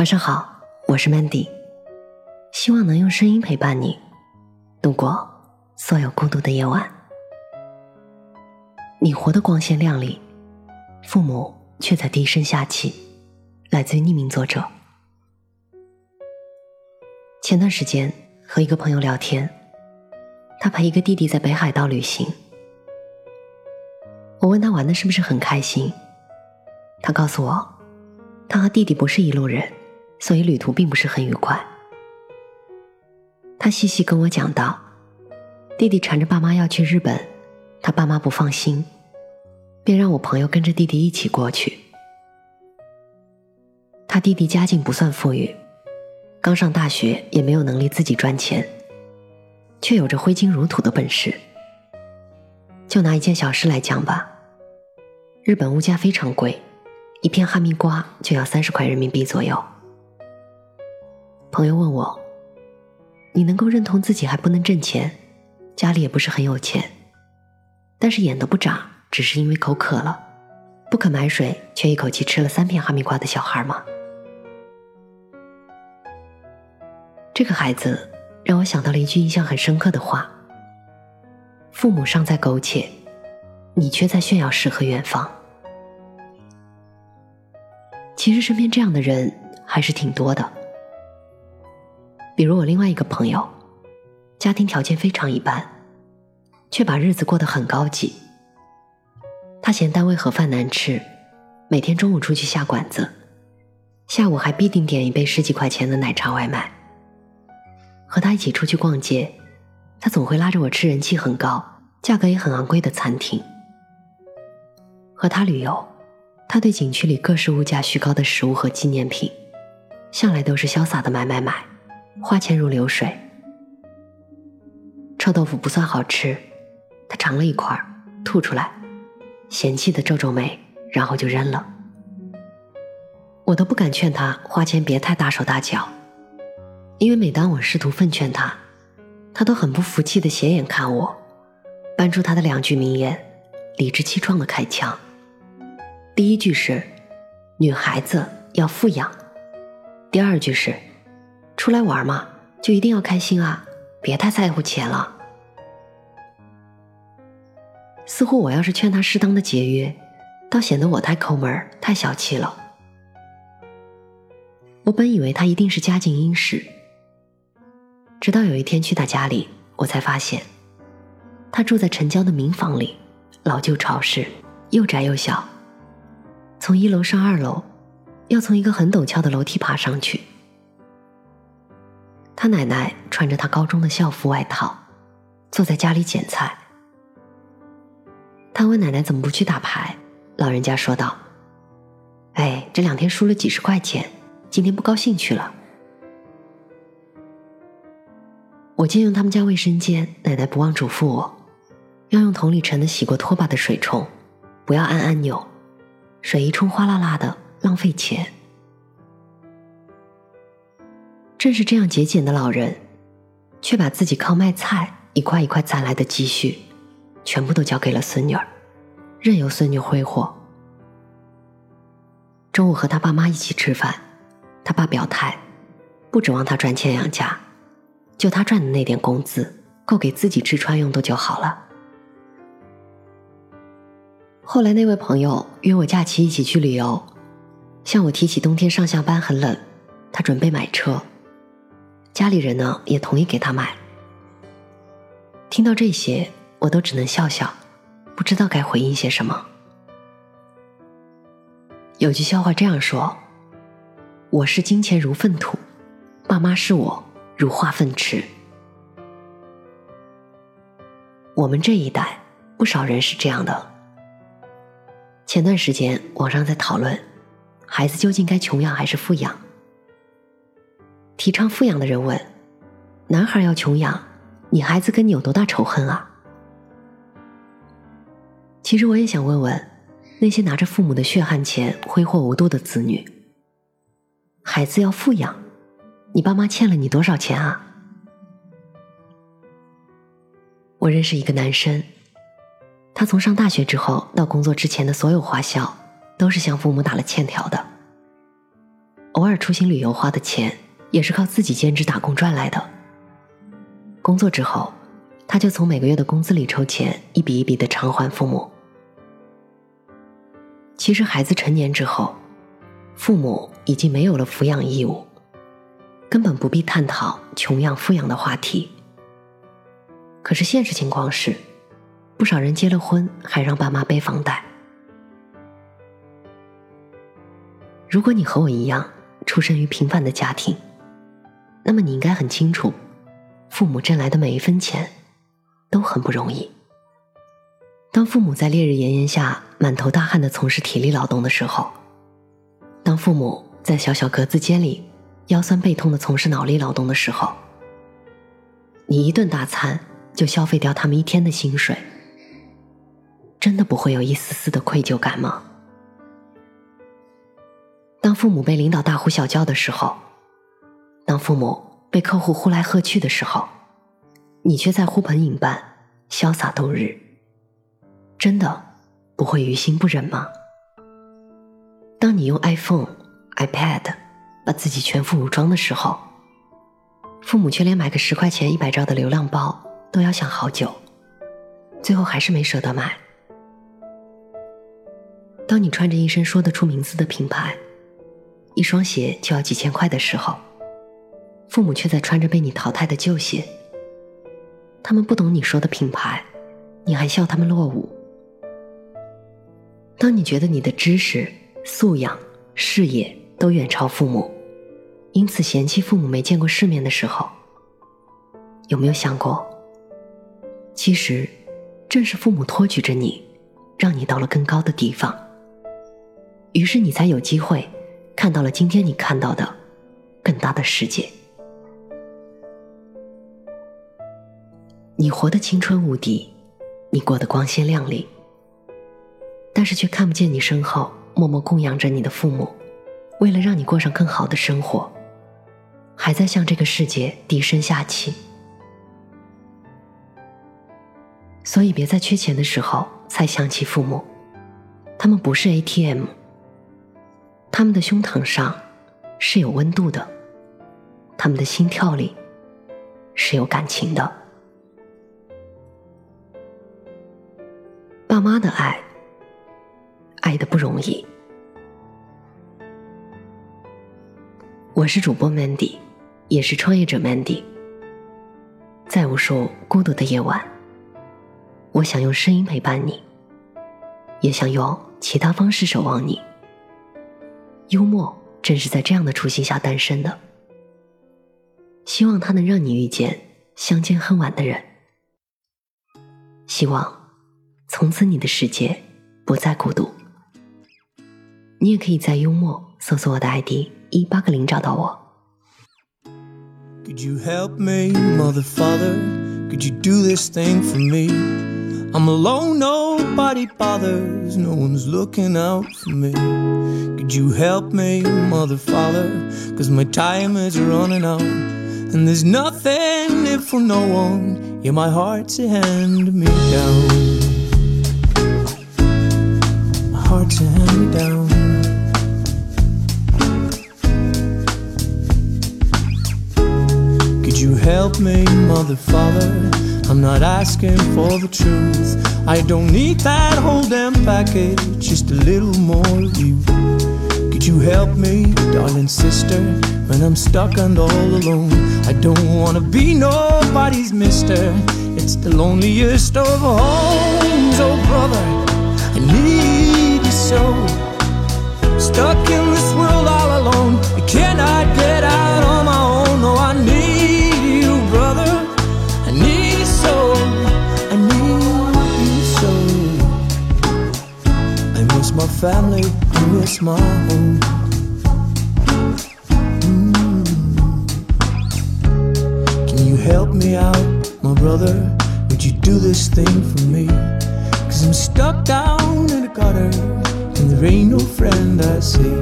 晚上好，我是 Mandy，希望能用声音陪伴你度过所有孤独的夜晚。你活得光鲜亮丽，父母却在低声下气。来自于匿名作者。前段时间和一个朋友聊天，他陪一个弟弟在北海道旅行。我问他玩的是不是很开心，他告诉我，他和弟弟不是一路人，所以旅途并不是很愉快。他细细跟我讲到，弟弟缠着爸妈要去日本，他爸妈不放心，便让我朋友跟着弟弟一起过去。他弟弟家境不算富裕，刚上大学也没有能力自己赚钱，却有着挥金如土的本事。就拿一件小事来讲吧。日本物价非常贵，一片哈密瓜就要三十块人民币左右。朋友问我：“你能够认同自己还不能挣钱，家里也不是很有钱，但是眼都不眨，只是因为口渴了，不肯买水却一口气吃了三片哈密瓜的小孩吗？”这个孩子让我想到了一句印象很深刻的话：“父母尚在苟且。”你却在炫耀诗和远方。其实身边这样的人还是挺多的，比如我另外一个朋友，家庭条件非常一般，却把日子过得很高级。他嫌单位盒饭难吃，每天中午出去下馆子，下午还必定点一杯十几块钱的奶茶外卖。和他一起出去逛街，他总会拉着我吃人气很高、价格也很昂贵的餐厅。和他旅游，他对景区里各式物价虚高的食物和纪念品，向来都是潇洒的买买买，花钱如流水。臭豆腐不算好吃，他尝了一块吐出来，嫌弃的皱皱眉，然后就扔了。我都不敢劝他花钱别太大手大脚，因为每当我试图奉劝他，他都很不服气的斜眼看我，搬出他的两句名言，理直气壮的开枪。第一句是“女孩子要富养”，第二句是“出来玩嘛，就一定要开心啊，别太在乎钱了。”似乎我要是劝他适当的节约，倒显得我太抠门太小气了。我本以为他一定是家境殷实，直到有一天去他家里，我才发现，他住在城郊的民房里，老旧潮湿，又窄又小。从一楼上二楼，要从一个很陡峭的楼梯爬上去。他奶奶穿着他高中的校服外套，坐在家里捡菜。他问奶奶怎么不去打牌，老人家说道：“哎，这两天输了几十块钱，今天不高兴去了。”我借用他们家卫生间，奶奶不忘嘱咐我，要用桶里盛的洗过拖把的水冲，不要按按钮。水一冲哗啦啦的，浪费钱。正是这样节俭的老人，却把自己靠卖菜一块一块攒来的积蓄，全部都交给了孙女儿，任由孙女挥霍。中午和他爸妈一起吃饭，他爸表态，不指望他赚钱养家，就他赚的那点工资，够给自己吃穿用度就好了。后来那位朋友约我假期一起去旅游，向我提起冬天上下班很冷，他准备买车，家里人呢也同意给他买。听到这些，我都只能笑笑，不知道该回应些什么。有句笑话这样说：“我视金钱如粪土，爸妈视我如化粪池。”我们这一代不少人是这样的。前段时间，网上在讨论，孩子究竟该穷养还是富养？提倡富养的人问：“男孩要穷养，你孩子跟你有多大仇恨啊？”其实我也想问问，那些拿着父母的血汗钱挥霍无度的子女，孩子要富养，你爸妈欠了你多少钱啊？我认识一个男生。他从上大学之后到工作之前的所有花销，都是向父母打了欠条的。偶尔出行旅游花的钱，也是靠自己兼职打工赚来的。工作之后，他就从每个月的工资里抽钱，一笔一笔的偿还父母。其实，孩子成年之后，父母已经没有了抚养义务，根本不必探讨穷养富养的话题。可是，现实情况是，不少人结了婚还让爸妈背房贷。如果你和我一样出生于平凡的家庭，那么你应该很清楚，父母挣来的每一分钱都很不容易。当父母在烈日炎炎下满头大汗的从事体力劳动的时候，当父母在小小格子间里腰酸背痛的从事脑力劳动的时候，你一顿大餐就消费掉他们一天的薪水，真的不会有一丝丝的愧疚感吗？当父母被领导大呼小叫的时候，当父母被客户呼来喝去的时候，你却在呼朋引伴、潇洒度日，真的不会于心不忍吗？当你用 iPhone、iPad 把自己全副武装的时候，父母却连买个十块钱一百兆的流量包都要想好久，最后还是没舍得买。当你穿着一身说得出名字的品牌，一双鞋就要几千块的时候，父母却在穿着被你淘汰的旧鞋。他们不懂你说的品牌，你还笑他们落伍。当你觉得你的知识、素养、事业都远超父母，因此嫌弃父母没见过世面的时候，有没有想过，其实正是父母托举着你，让你到了更高的地方，于是你才有机会。看到了今天你看到的更大的世界，你活得青春无敌，你过得光鲜亮丽，但是却看不见你身后默默供养着你的父母，为了让你过上更好的生活，还在向这个世界低声下气。所以别在缺钱的时候才想起父母，他们不是 ATM。他们的胸膛上是有温度的，他们的心跳里是有感情的。妈的爱，爱的不容易。我是主播 Mandy，也是创业者 Mandy。在无数孤独的夜晚，我想用声音陪伴你，也想用其他方式守望你。幽默正是在这样的初心下诞生的。希望它能让你遇见相见恨晚的人。希望从此你的世界不再孤独。你也可以在幽默搜索我的 ID 一八个零找到我。Could you help me, mother, father? Could you do this thing for me? I'm alone, nobody bothers, no one's looking out for me. Could you help me, mother, father? Cause my time is running out. And there's nothing if for no one. Yeah, my heart's a hand me down. Could you help me, mother, father? I'm not asking for the truth. I don't need that whole damn package, just a little more of you. Could you help me, darling sister, when I'm stuck and all alone? I don't wanna be nobody's mister. It's the loneliest of homes, oh brother. So. Stuck in this world all alone, I cannot get out on my own. No, I need you, brother. I need you so. I need you so. I miss my family, I miss my home. Mm. Can you help me out, my brother? Would you do this thing friend I say,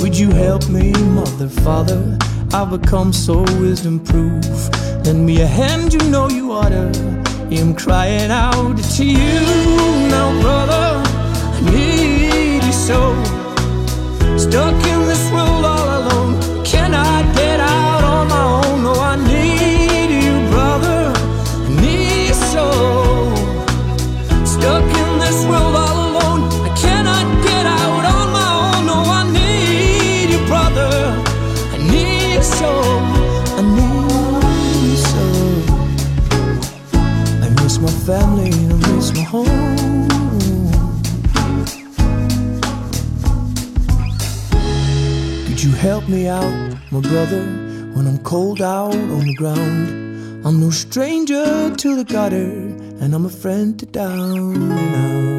Would you help me, mother, father? I've become so wisdom proof. Lend me a hand, you know you oughta. I'm crying out to you now, brother. I need you so. Stuck in this world all alone. family my home. Could you help me out, my brother, when I'm cold out on the ground? I'm no stranger to the gutter, and I'm a friend to down.